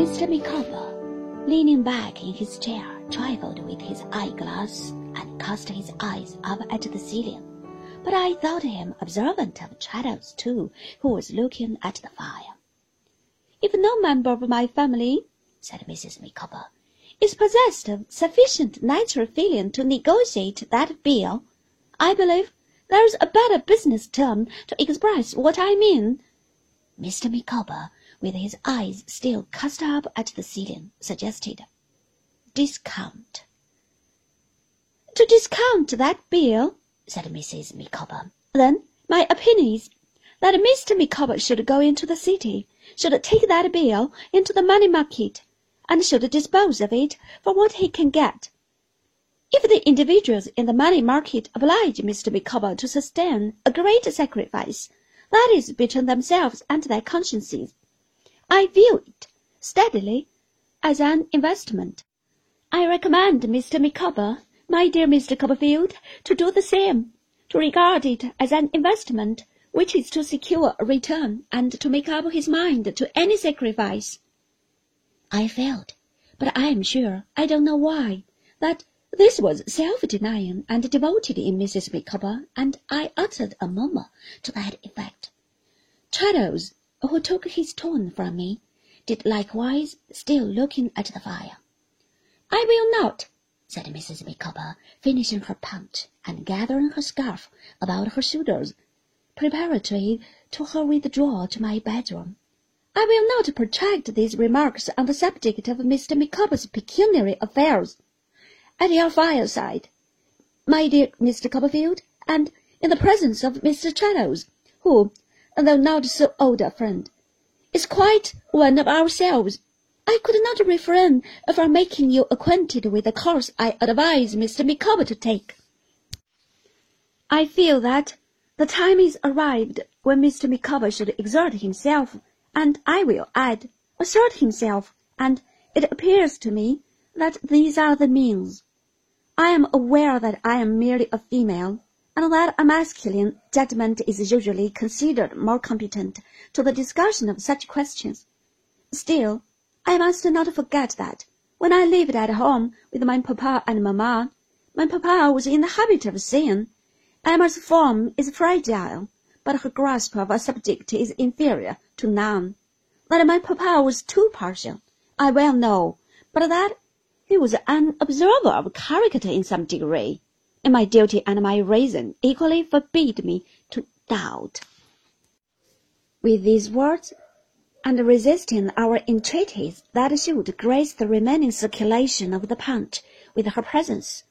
Mr. Micawber, leaning back in his chair, trifled with his eyeglass and cast his eyes up at the ceiling. But I thought him observant of Traddles too, who was looking at the fire. If no member of my family, said Mrs. Micawber, is possessed of sufficient natural feeling to negotiate that bill, I believe there's a better business term to express what I mean. Mr. Micawber, with his eyes still cast up at the ceiling, suggested discount. To discount that bill, said Mrs. Micawber, then my opinion is that Mr. Micawber should go into the city, should take that bill into the money market, and should dispose of it for what he can get. If the individuals in the money market oblige Mr. Micawber to sustain a great sacrifice, that is between themselves and their consciences. I view it steadily as an investment. I recommend Mr. Micawber, my dear Mr. Copperfield, to do the same, to regard it as an investment which is to secure a return and to make up his mind to any sacrifice. I felt, but I am sure I don't know why, that this was self-denying and devoted in Mrs. Micawber, and I uttered a murmur to that effect. Traddles, who took his tone from me, did likewise, still looking at the fire. I will not, said Mrs. Micawber, finishing her punch and gathering her scarf about her shoulders, preparatory to her withdrawal to my bedroom. I will not protract these remarks on the subject of Mr. Micawber's pecuniary affairs at your fireside, my dear Mr. Copperfield, and in the presence of Mr. Traddles, who, though not so old a friend, is quite one of ourselves. I could not refrain from making you acquainted with the course I advise Mr. Micawber to take. I feel that the time is arrived when Mr. Micawber should exert himself, and I will add, assert himself, and it appears to me that these are the means. I am aware that I am merely a female, and that a masculine judgment is usually considered more competent to the discussion of such questions. Still, I must not forget that when I lived at home with my papa and mamma, my papa was in the habit of saying, Emma's form is fragile, but her grasp of a subject is inferior to none. That my papa was too partial, I well know, but that he was an observer of character in some degree, and my duty and my reason equally forbid me to doubt. With these words, and resisting our entreaties that should grace the remaining circulation of the punch with her presence,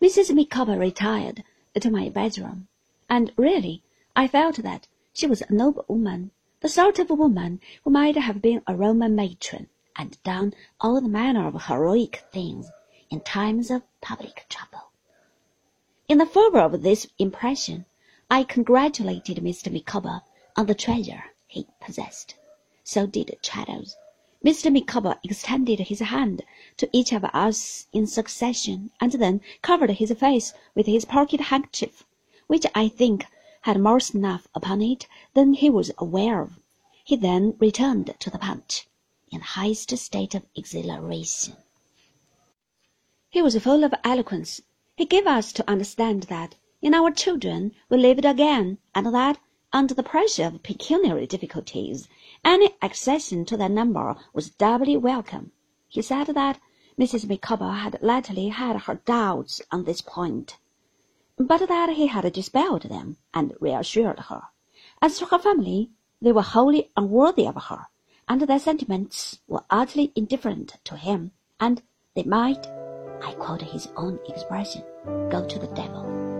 Mrs. Micawber retired to my bedroom, and really I felt that she was a noble woman, the sort of woman who might have been a Roman matron and done all manner of heroic things in times of public trouble. In the fervour of this impression, I congratulated Mr. Micawber on the treasure he possessed. So did Traddles. Mr. Micawber extended his hand to each of us in succession, and then covered his face with his pocket handkerchief, which I think had more snuff upon it than he was aware of. He then returned to the punch in the highest state of exhilaration. He was full of eloquence. He gave us to understand that in our children we lived again, and that, under the pressure of pecuniary difficulties, any accession to their number was doubly welcome. He said that Mrs. Micawber had latterly had her doubts on this point, but that he had dispelled them and reassured her. As to her family, they were wholly unworthy of her and their sentiments were utterly indifferent to him, and they might, I quote his own expression, go to the devil.